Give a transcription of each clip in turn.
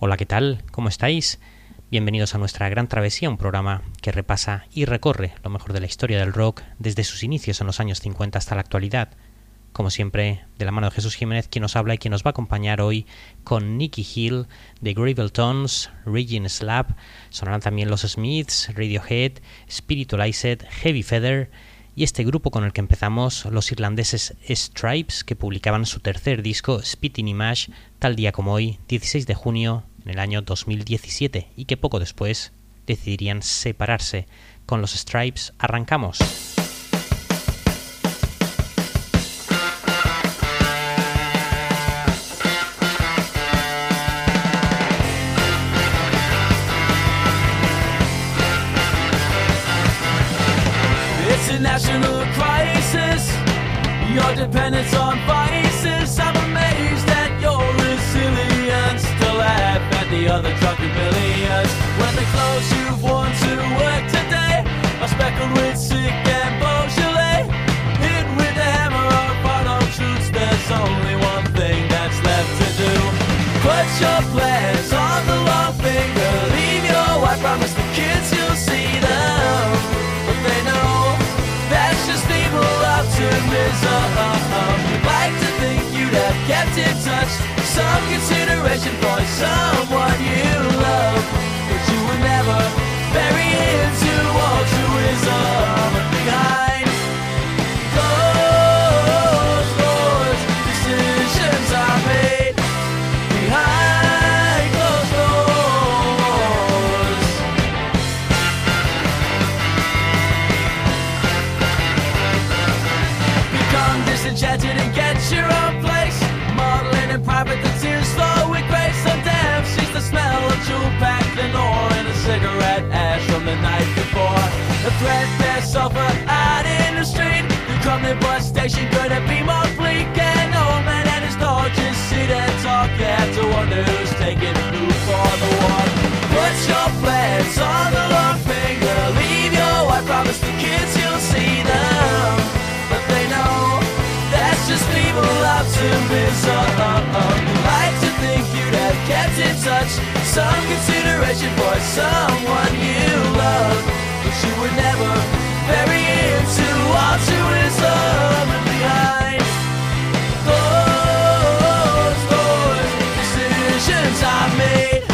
Hola, ¿qué tal? ¿Cómo estáis? Bienvenidos a nuestra gran travesía, un programa que repasa y recorre lo mejor de la historia del rock desde sus inicios en los años 50 hasta la actualidad. Como siempre, de la mano de Jesús Jiménez, quien nos habla y quien nos va a acompañar hoy con Nicky Hill de Gravel Tones, Regine Slab, sonarán también los Smiths, Radiohead, Spiritualized, Heavy Feather y este grupo con el que empezamos, los irlandeses Stripes, que publicaban su tercer disco, Spitting Image, tal día como hoy, 16 de junio en el año 2017 y que poco después decidirían separarse. Con los Stripes arrancamos. Kept touch. Some consideration for someone you love. But you were never very into altruism. In private, the tears flow with grace. and damn, she's the smell of jewel packed or and a cigarette ash from the night before. A threadbare sofa out in the street. Come to bus station, couldn't be more bleak. An old man and his dog just sit and talk. You have to wonder who's taking who for the walk. Put your plans on the long finger. Leave your wife, promise the kids you'll see them but they know that's just optimism. Like to think uh, you'd uh, uh. Have in touch, some consideration for someone you love, but you were never very into altruism and behind closed doors, decisions are made.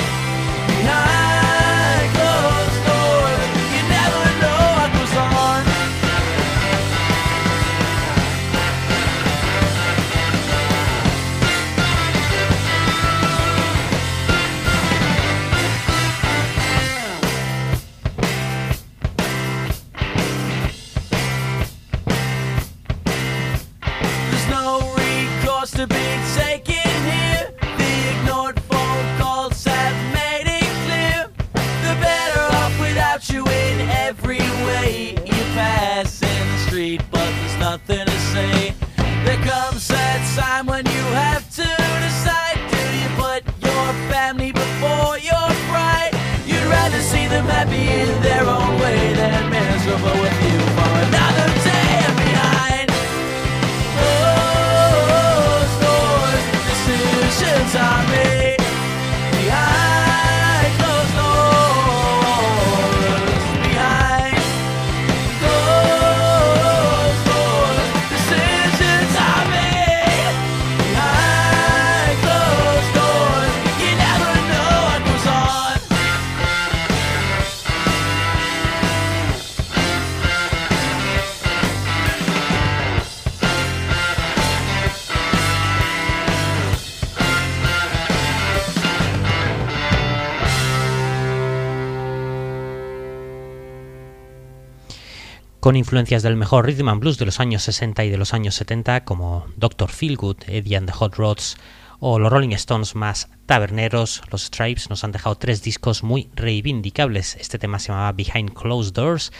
Con influencias del mejor rhythm and blues de los años 60 y de los años 70 como Dr. Feelgood, Eddie and the Hot Rods o los Rolling Stones más taberneros, los Stripes nos han dejado tres discos muy reivindicables. Este tema se llamaba Behind Closed Doors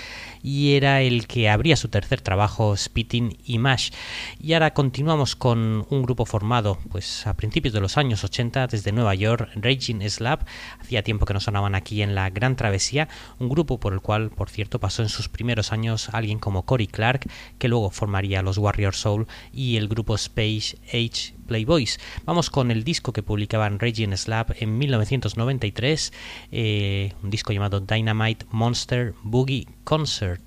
y era el que abría su tercer trabajo, Spitting y Mash. Y ahora continuamos con un grupo formado pues a principios de los años 80 desde Nueva York, Raging Slab. Hacía tiempo que no sonaban aquí en la Gran Travesía, un grupo por el cual, por cierto, pasó en sus primeros años alguien como Cory Clark, que luego formaría los Warrior Soul y el grupo Space Age Playboys. Vamos con el disco que publicaban Raging Raging Slab en 1993, eh, un disco llamado Dynamite Monster Boogie Concert.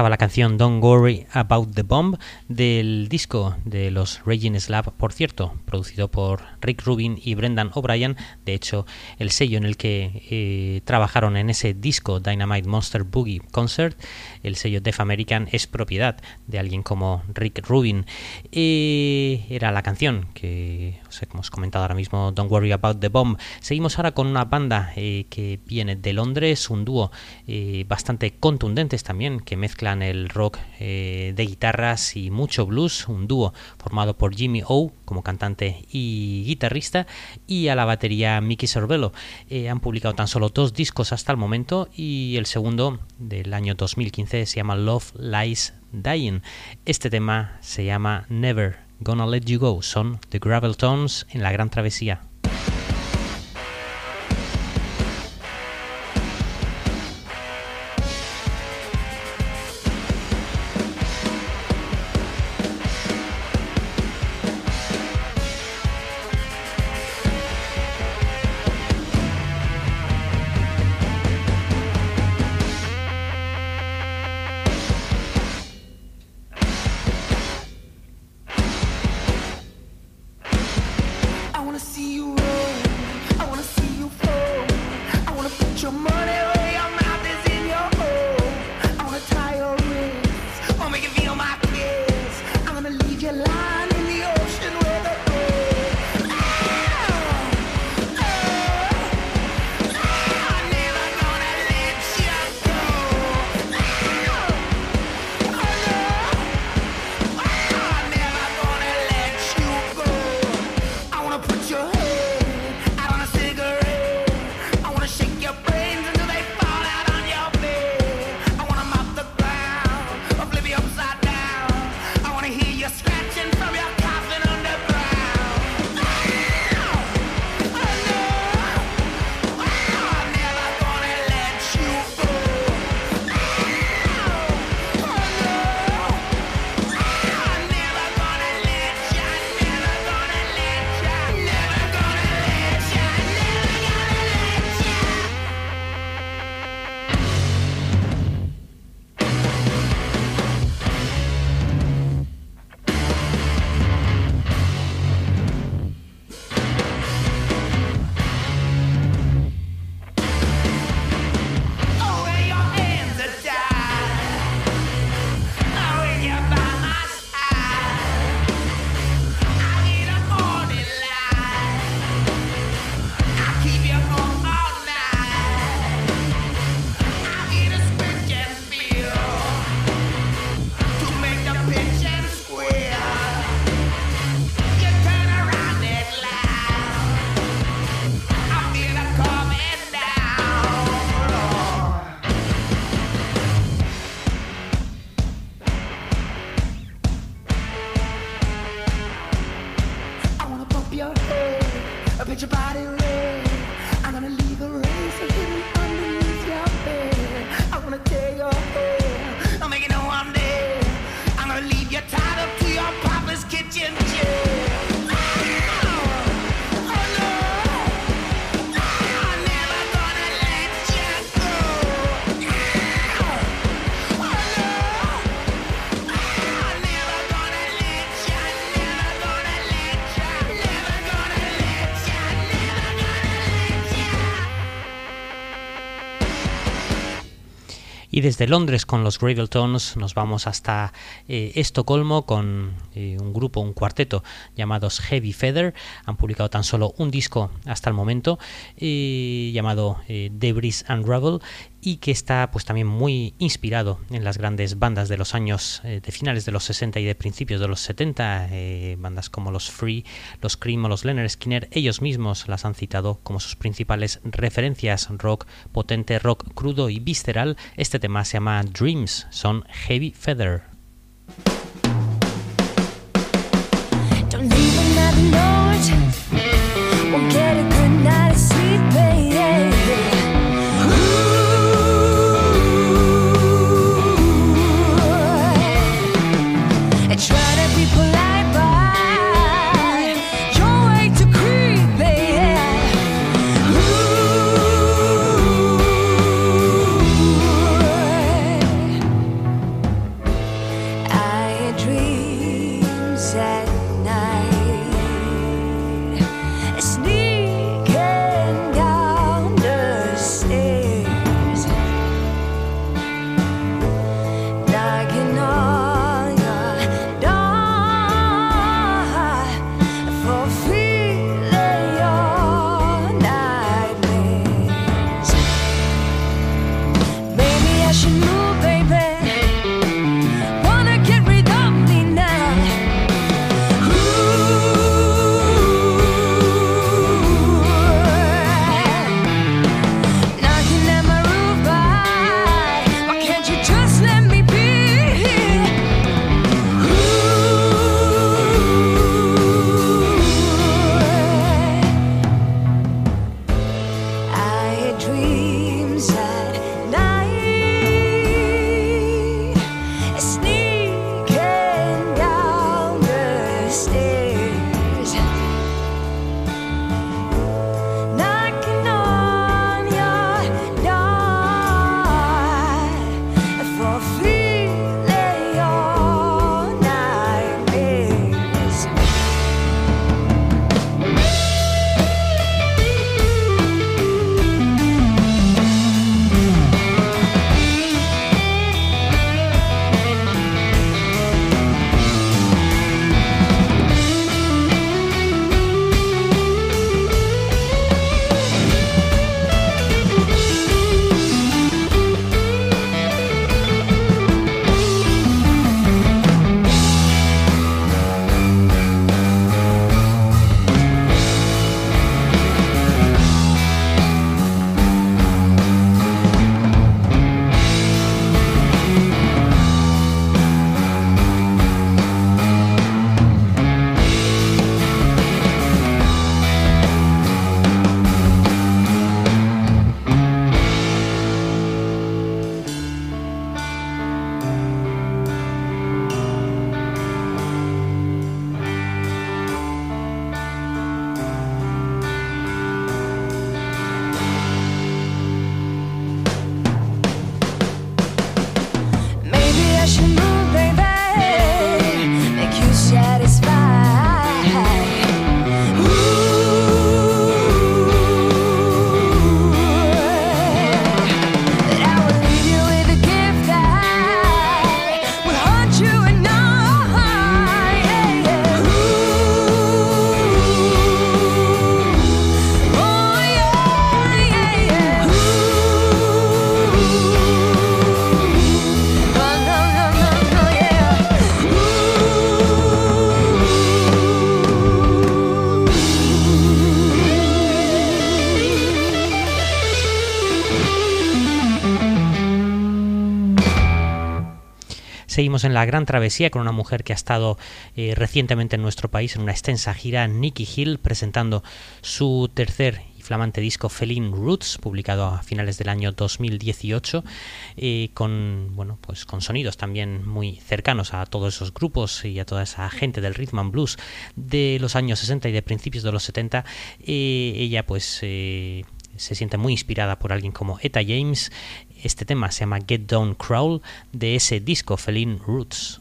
Estaba la canción Don't Worry About the Bomb del disco de los Raging Slab, por cierto, producido por Rick Rubin y Brendan O'Brien. De hecho, el sello en el que eh, trabajaron en ese disco Dynamite Monster Boogie Concert, el sello Def American, es propiedad de alguien como Rick Rubin. Eh, era la canción que os hemos comentado ahora mismo, Don't Worry About the Bomb. Seguimos ahora con una banda eh, que viene de Londres, un dúo bastante contundentes también, que mezcla el rock eh, de guitarras y mucho blues, un dúo formado por Jimmy O como cantante y guitarrista y a la batería Mickey Sorbello. Eh, han publicado tan solo dos discos hasta el momento y el segundo del año 2015 se llama Love Lies Dying. Este tema se llama Never Gonna Let You Go. Son The Gravel Tones en la Gran Travesía. Y desde Londres con los Graveltones nos vamos hasta eh, Estocolmo con eh, un grupo, un cuarteto llamados Heavy Feather. Han publicado tan solo un disco hasta el momento eh, llamado Debris and Rubble y que está pues también muy inspirado en las grandes bandas de los años de finales de los 60 y de principios de los 70, bandas como los Free, los Cream o los Leonard Skinner, ellos mismos las han citado como sus principales referencias rock potente, rock crudo y visceral. Este tema se llama Dreams, son Heavy Feather. Ou querer Seguimos en la gran travesía con una mujer que ha estado eh, recientemente en nuestro país en una extensa gira, Nicky Hill, presentando su tercer y flamante disco Feline Roots, publicado a finales del año 2018, eh, con bueno pues con sonidos también muy cercanos a todos esos grupos y a toda esa gente del rhythm and blues de los años 60 y de principios de los 70. Eh, ella pues se siente muy inspirada por alguien como Eta James este tema se llama Get Down Crawl de ese disco Feline Roots.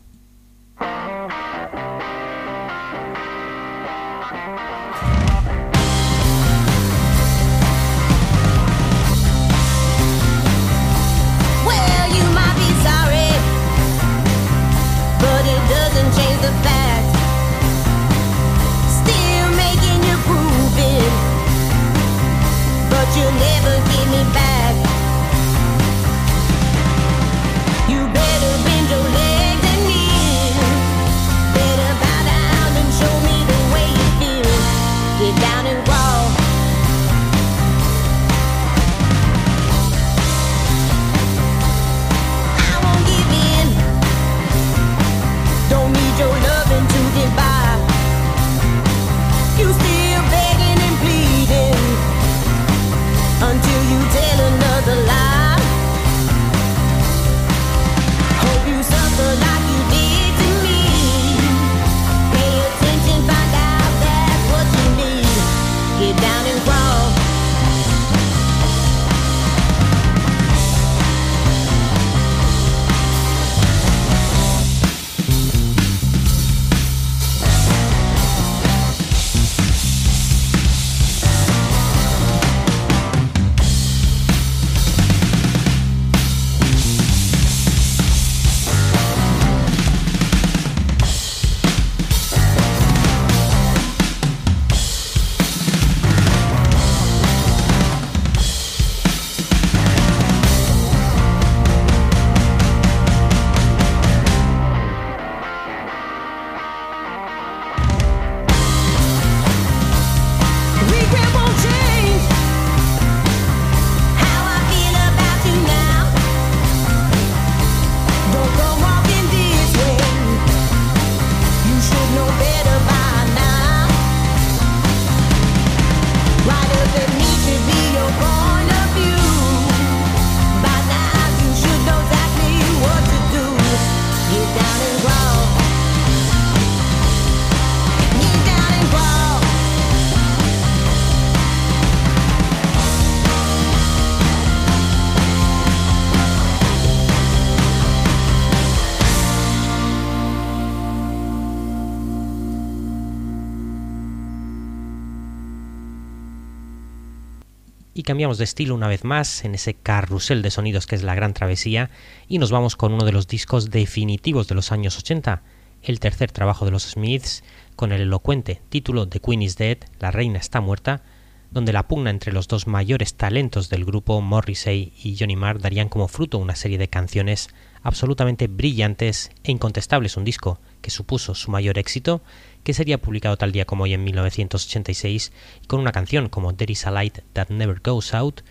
Cambiamos de estilo una vez más en ese carrusel de sonidos que es la Gran Travesía y nos vamos con uno de los discos definitivos de los años 80, el tercer trabajo de los Smiths, con el elocuente título The Queen is Dead, La Reina está muerta, donde la pugna entre los dos mayores talentos del grupo, Morrissey y Johnny Marr, darían como fruto una serie de canciones absolutamente brillantes e incontestables, un disco que supuso su mayor éxito, que sería publicado tal día como hoy en 1986, y con una canción como There is a Light That Never Goes Out,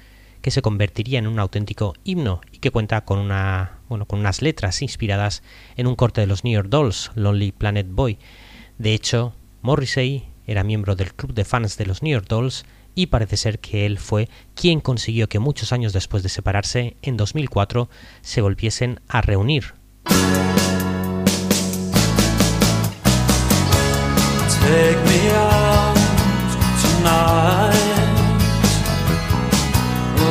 que se convertiría en un auténtico himno y que cuenta con una bueno, con unas letras inspiradas en un corte de los New York Dolls, Lonely Planet Boy. De hecho, Morrissey era miembro del club de fans de los New York Dolls y parece ser que él fue quien consiguió que muchos años después de separarse, en 2004, se volviesen a reunir. Tonight.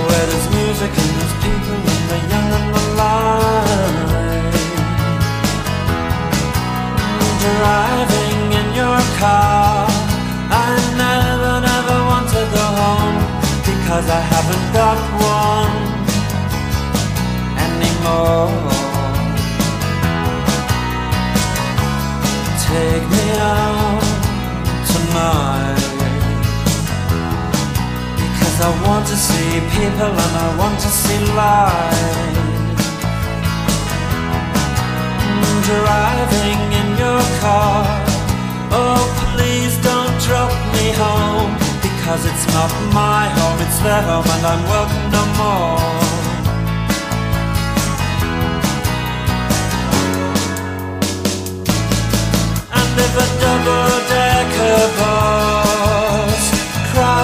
Where there's music and there's people and the young and the light. Driving in your car. I never, never want to go home Because I haven't got one anymore see people and I want to see light. Driving in your car. Oh please don't drop me home Because it's not my home, it's their home and I'm welcome no more. And if a double-decker bus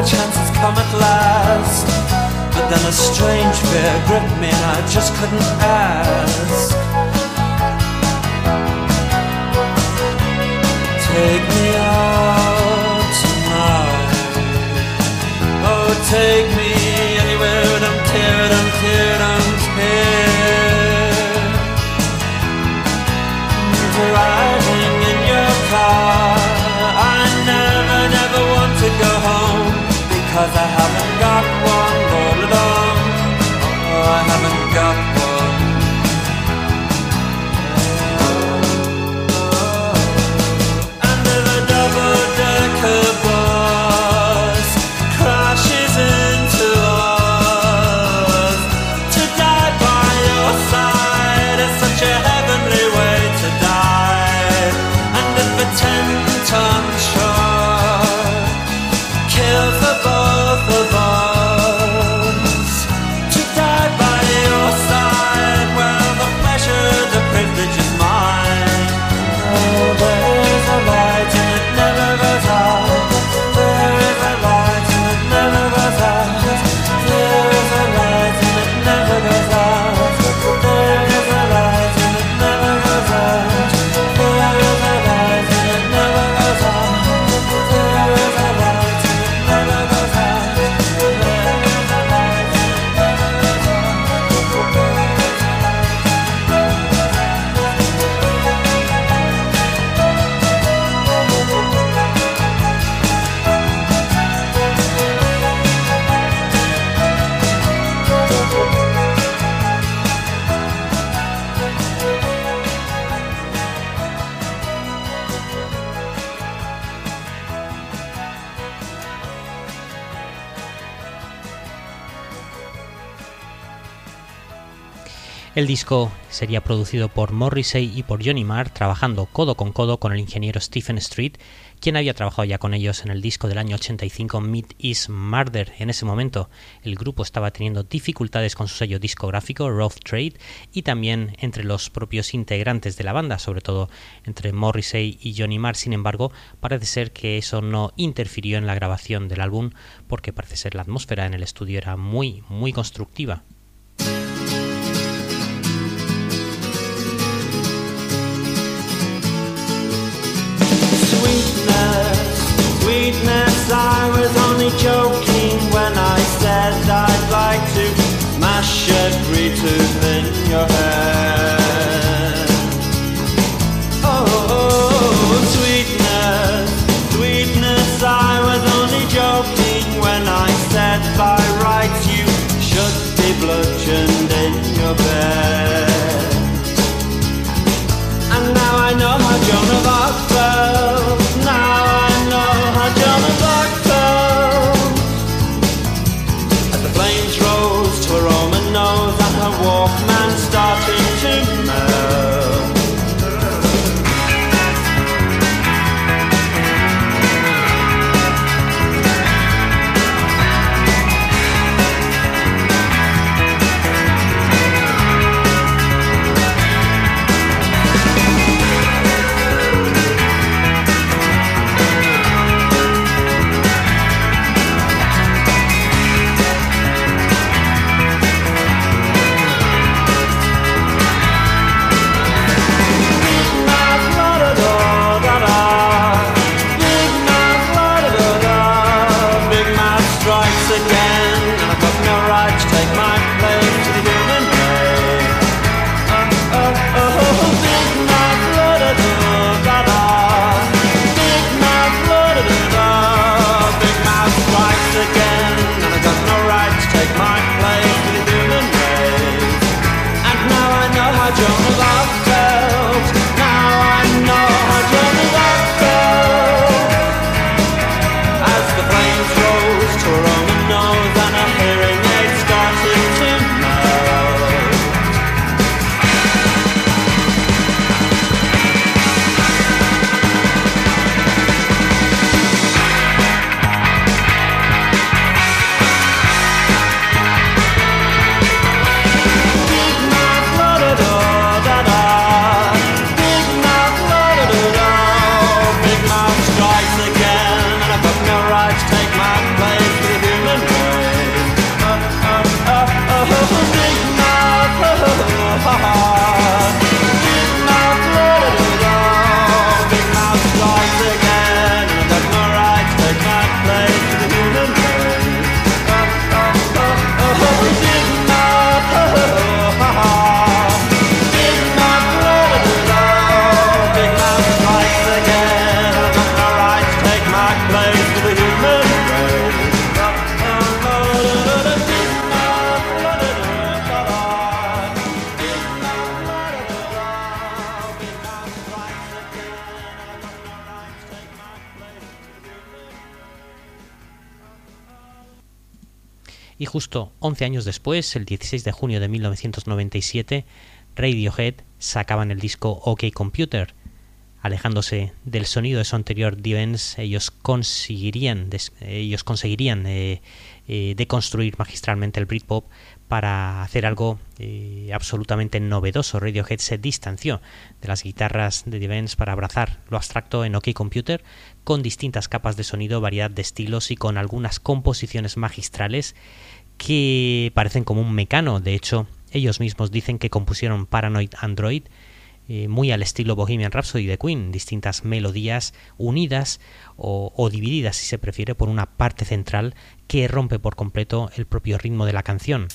my chance has come at last. But then a strange fear gripped me, and I just couldn't ask. Take me out tonight. Oh, take me El disco sería producido por Morrissey y por Johnny Marr, trabajando codo con codo con el ingeniero Stephen Street, quien había trabajado ya con ellos en el disco del año 85 Meet Is Murder. En ese momento el grupo estaba teniendo dificultades con su sello discográfico Rough Trade y también entre los propios integrantes de la banda, sobre todo entre Morrissey y Johnny Marr. Sin embargo, parece ser que eso no interfirió en la grabación del álbum porque parece ser la atmósfera en el estudio era muy, muy constructiva. I was only joking when I said I'd like to mash every tooth in your head. 11 años después, el 16 de junio de 1997, Radiohead sacaban el disco OK Computer. Alejándose del sonido de su anterior Divens, ellos conseguirían, ellos conseguirían eh, eh, deconstruir magistralmente el Britpop para hacer algo eh, absolutamente novedoso. Radiohead se distanció de las guitarras de Divens para abrazar lo abstracto en OK Computer con distintas capas de sonido, variedad de estilos y con algunas composiciones magistrales que parecen como un mecano. De hecho, ellos mismos dicen que compusieron Paranoid Android eh, muy al estilo Bohemian Rhapsody de Queen, distintas melodías unidas o, o divididas, si se prefiere, por una parte central que rompe por completo el propio ritmo de la canción.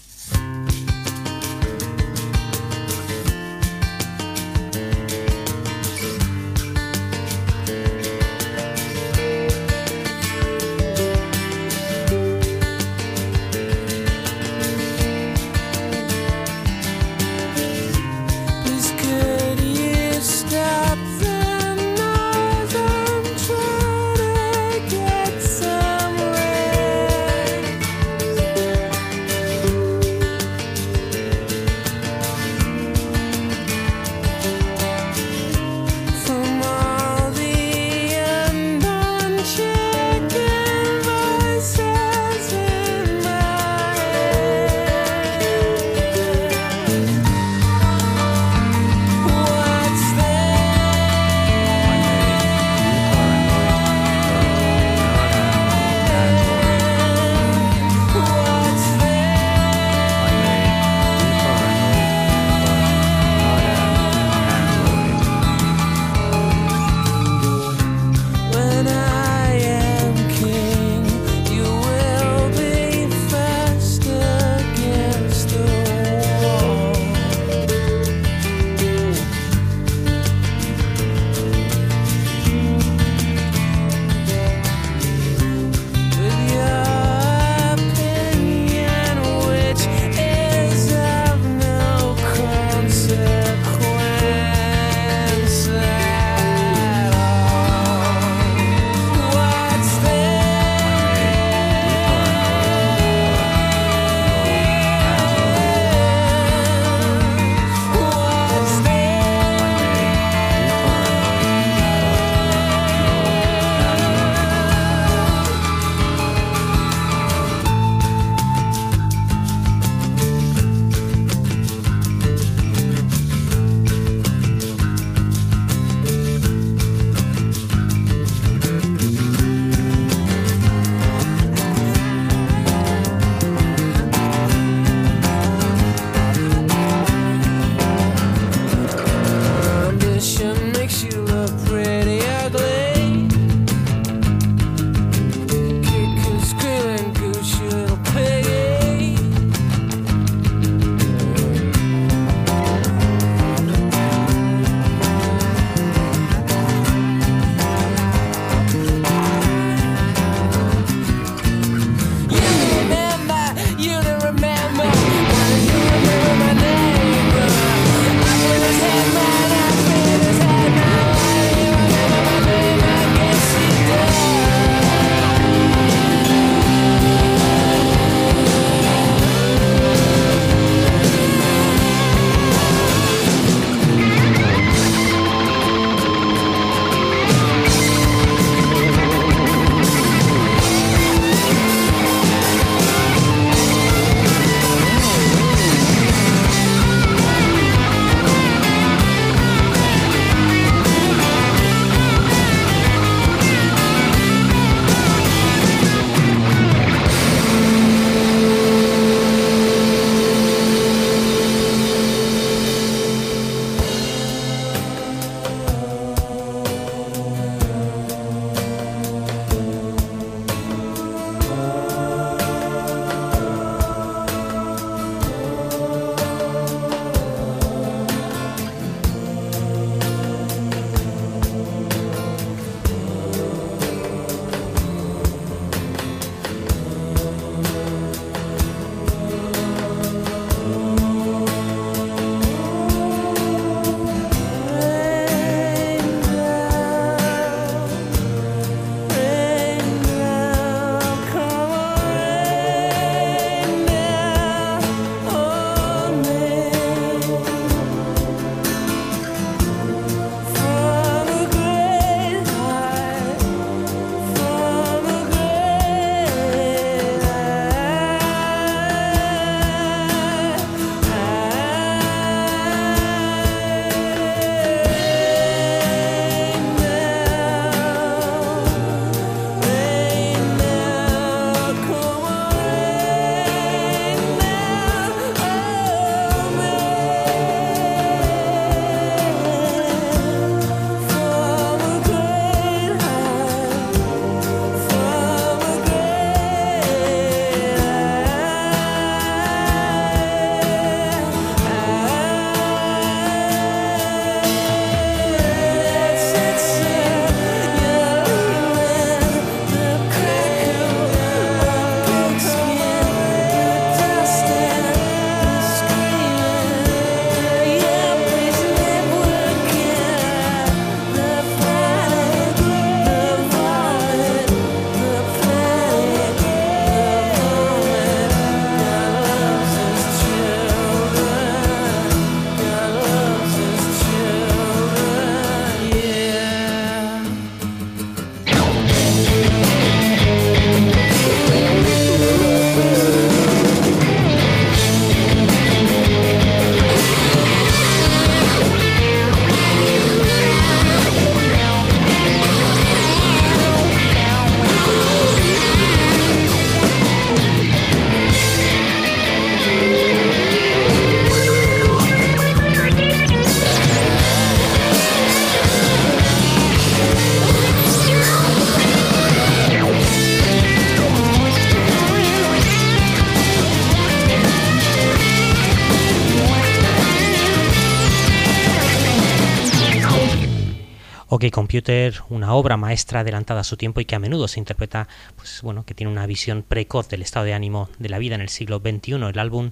Una obra maestra adelantada a su tiempo y que a menudo se interpreta, pues bueno, que tiene una visión precoz del estado de ánimo de la vida en el siglo XXI. El álbum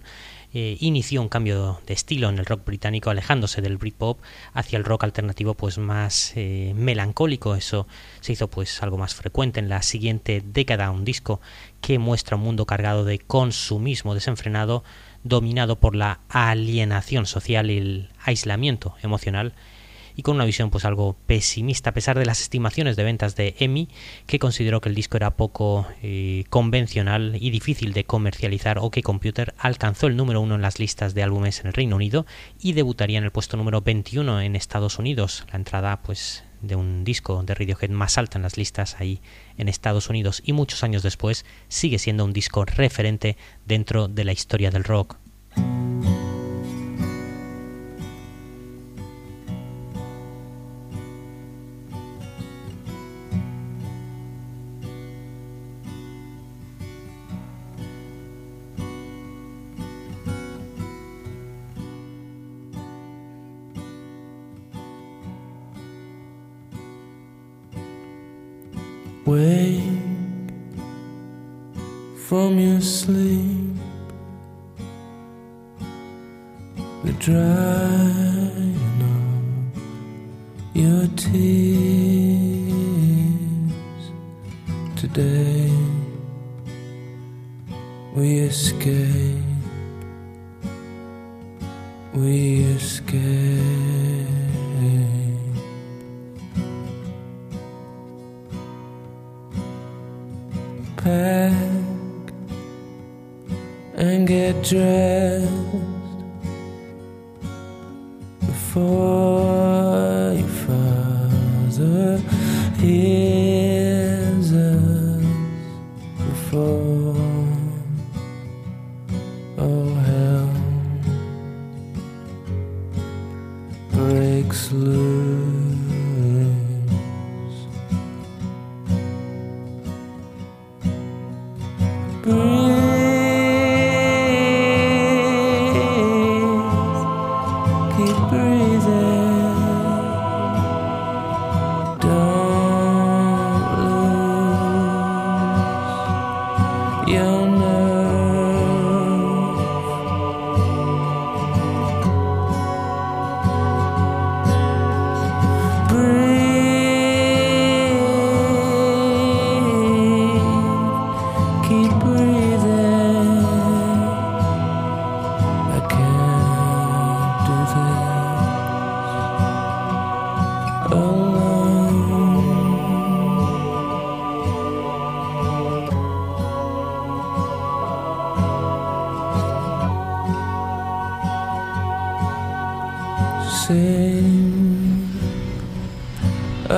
eh, inició un cambio de estilo en el rock británico, alejándose del Britpop hacia el rock alternativo, pues más eh, melancólico. Eso se hizo pues algo más frecuente en la siguiente década, un disco que muestra un mundo cargado de consumismo desenfrenado, dominado por la alienación social y el aislamiento emocional y con una visión pues algo pesimista a pesar de las estimaciones de ventas de EMI que consideró que el disco era poco eh, convencional y difícil de comercializar OK Computer alcanzó el número uno en las listas de álbumes en el Reino Unido y debutaría en el puesto número 21 en Estados Unidos la entrada pues de un disco de Radiohead más alta en las listas ahí en Estados Unidos y muchos años después sigue siendo un disco referente dentro de la historia del rock. Wake from your sleep. The drying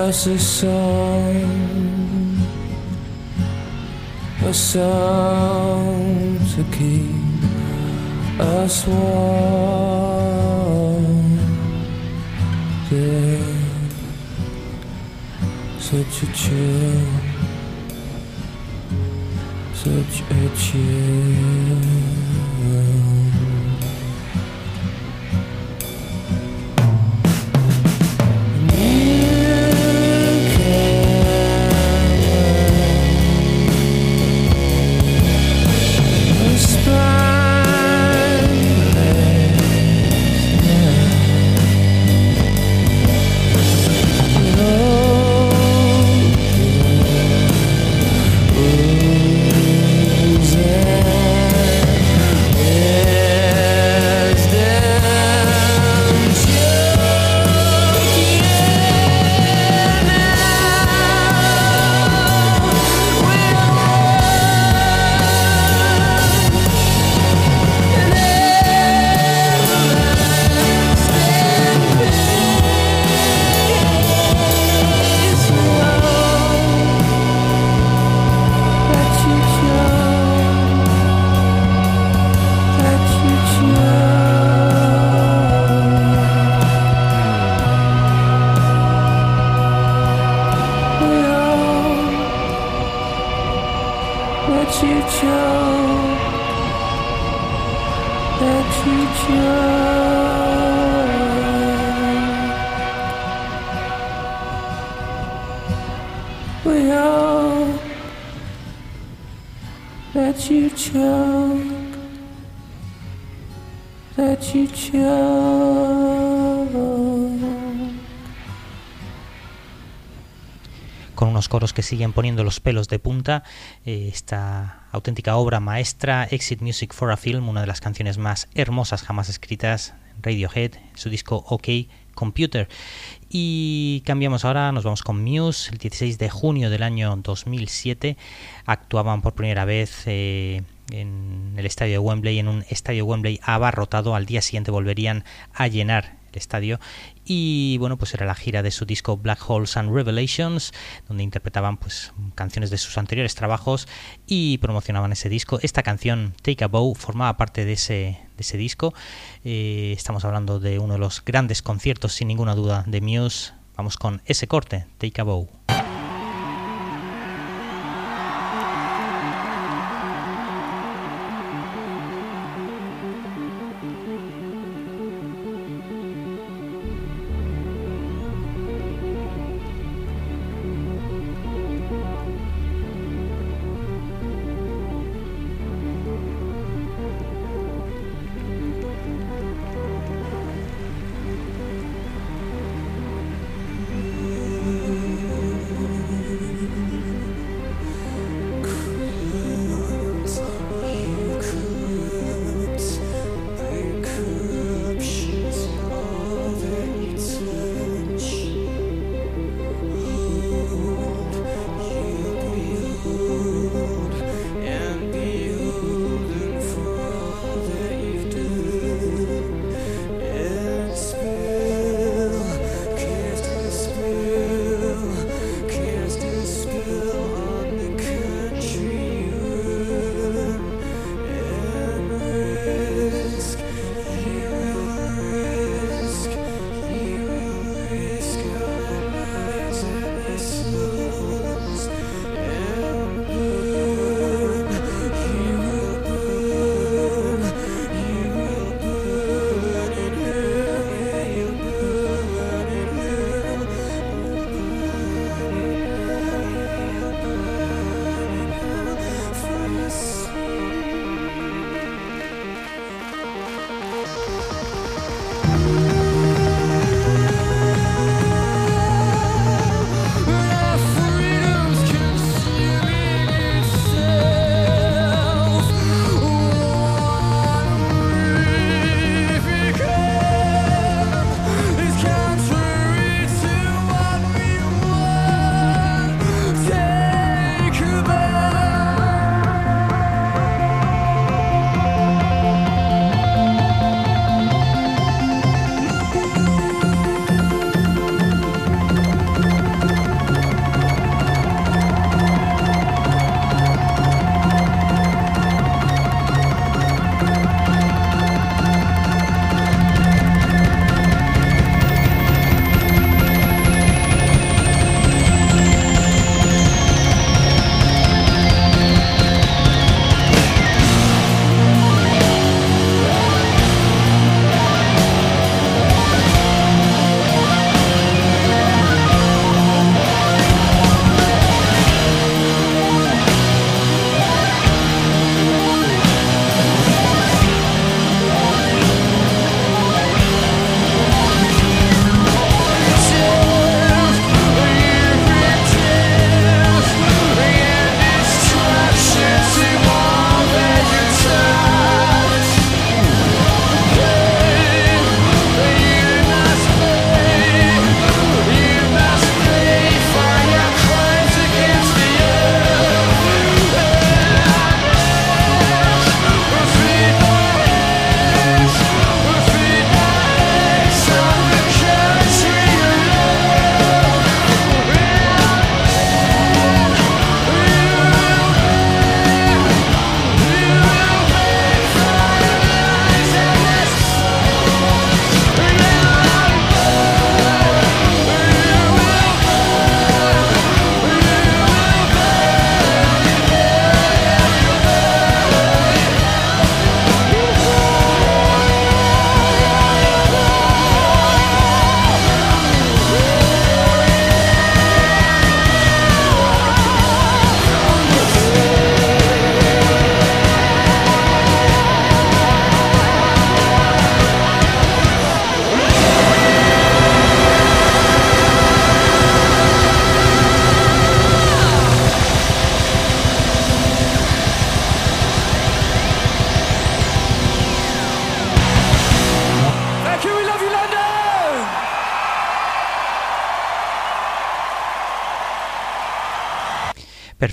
us a song, a song to keep us warm. Such a chill, such a chill. You choke, you choke. Con unos coros que siguen poniendo los pelos de punta, eh, está auténtica obra maestra, Exit Music for a Film, una de las canciones más hermosas jamás escritas, Radiohead, su disco OK Computer. Y cambiamos ahora, nos vamos con Muse, el 16 de junio del año 2007, actuaban por primera vez eh, en el estadio de Wembley, en un estadio Wembley abarrotado, al día siguiente volverían a llenar estadio. Y bueno pues era la gira de su disco Black Holes and Revelations donde interpretaban pues canciones de sus anteriores trabajos y promocionaban ese disco. Esta canción Take a Bow formaba parte de ese, de ese disco. Eh, estamos hablando de uno de los grandes conciertos sin ninguna duda de Muse. Vamos con ese corte Take a Bow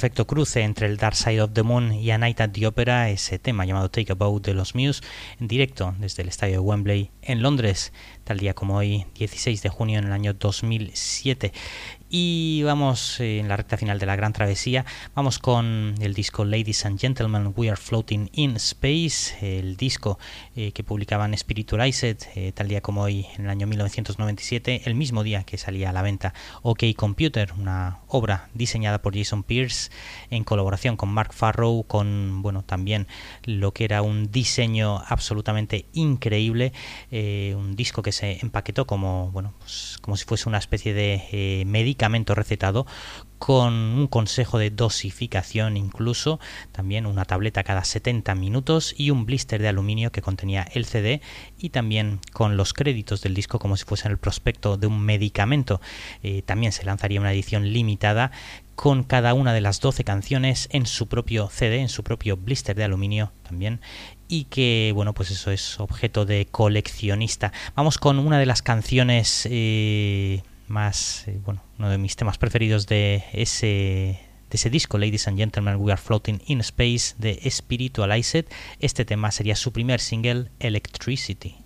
perfecto cruce entre el Dark Side of the Moon y A Night at the Opera, ese tema llamado Take a Boat de los Muse, en directo desde el estadio de Wembley en Londres, tal día como hoy, 16 de junio en el año 2007. Y vamos eh, en la recta final de la gran travesía, vamos con el disco Ladies and Gentlemen, We Are Floating in Space, el disco eh, que publicaban Spiritualized, eh, tal día como hoy en el año 1997, el mismo día que salía a la venta OK Computer, una obra diseñada por Jason Pierce en colaboración con Mark Farrow, con bueno también lo que era un diseño absolutamente increíble, un disco que se empaquetó como bueno pues, como si fuese una especie de médica recetado con un consejo de dosificación incluso, también una tableta cada 70 minutos y un blister de aluminio que contenía el CD y también con los créditos del disco como si fuese el prospecto de un medicamento. Eh, también se lanzaría una edición limitada con cada una de las 12 canciones en su propio CD, en su propio blister de aluminio también y que bueno pues eso es objeto de coleccionista. Vamos con una de las canciones eh, más, eh, bueno, uno de mis temas preferidos de ese, de ese disco, Ladies and Gentlemen, We Are Floating in Space, de Spiritualized. Este tema sería su primer single, Electricity.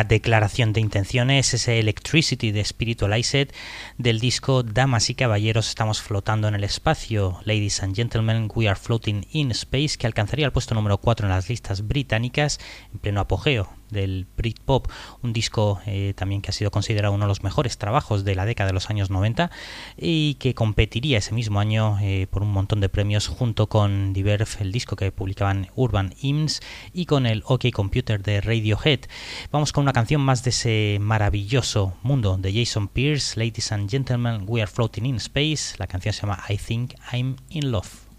Auténtica declaración de intenciones, ese Electricity de Spiritualized del disco Damas y Caballeros, estamos flotando en el espacio, Ladies and Gentlemen, We Are Floating in Space, que alcanzaría el puesto número 4 en las listas británicas en pleno apogeo del Britpop, un disco eh, también que ha sido considerado uno de los mejores trabajos de la década de los años 90 y que competiría ese mismo año eh, por un montón de premios junto con Diverve, el disco que publicaban Urban Hymns y con el OK Computer de Radiohead. Vamos con una canción más de ese maravilloso mundo de Jason Pierce, Ladies and Gentlemen, We Are Floating in Space. La canción se llama I Think I'm in Love.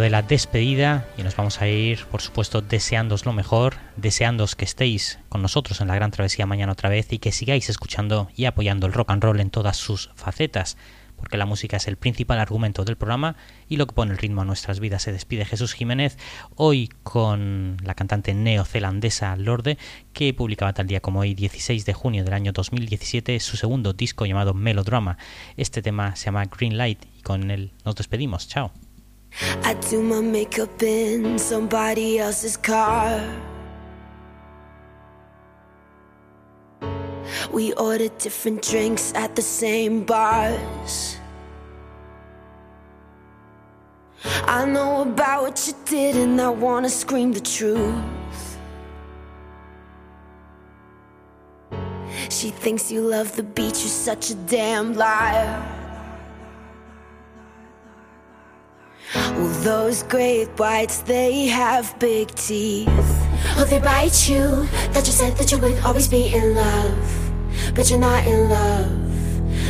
De la despedida y nos vamos a ir, por supuesto, deseándos lo mejor, deseándos que estéis con nosotros en la gran travesía mañana otra vez y que sigáis escuchando y apoyando el rock and roll en todas sus facetas, porque la música es el principal argumento del programa y lo que pone el ritmo a nuestras vidas. Se despide Jesús Jiménez hoy con la cantante neozelandesa Lorde, que publicaba tal día como hoy, 16 de junio del año 2017, su segundo disco llamado Melodrama. Este tema se llama Green Light y con él nos despedimos. Chao. I do my makeup in somebody else's car. We order different drinks at the same bars. I know about what you did, and I wanna scream the truth. She thinks you love the beach, you're such a damn liar. Well, those great whites, they have big teeth. Oh, they bite you. That you said that you would always be in love. But you're not in love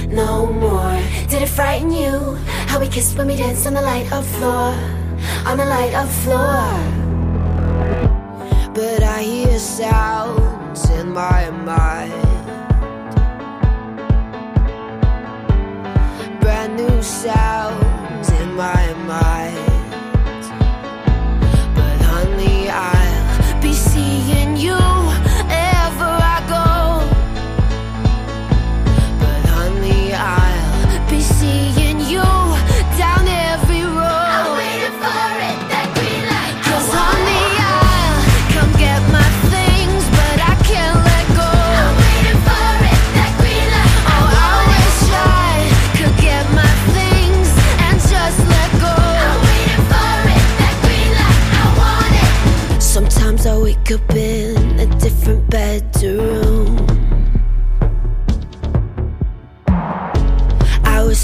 no more. Did it frighten you? How we kissed when we danced on the light of floor. On the light of floor. But I hear sounds in my mind. Brand new sounds in my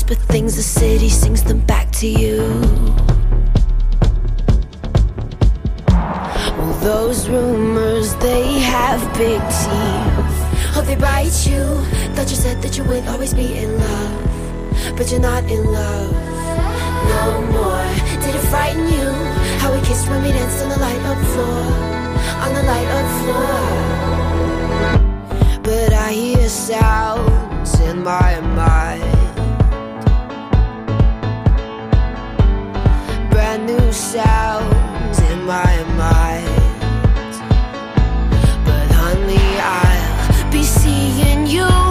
whisper things, the city sings them back to you. Well, those rumors, they have big teeth. Oh, they bite you. Thought you said that you would always be in love. But you're not in love no more. Did it frighten you? How we kissed when we danced on the light up floor. On the light up floor. But I hear sounds in my mind. sounds in my mind. But honey, I'll be seeing you.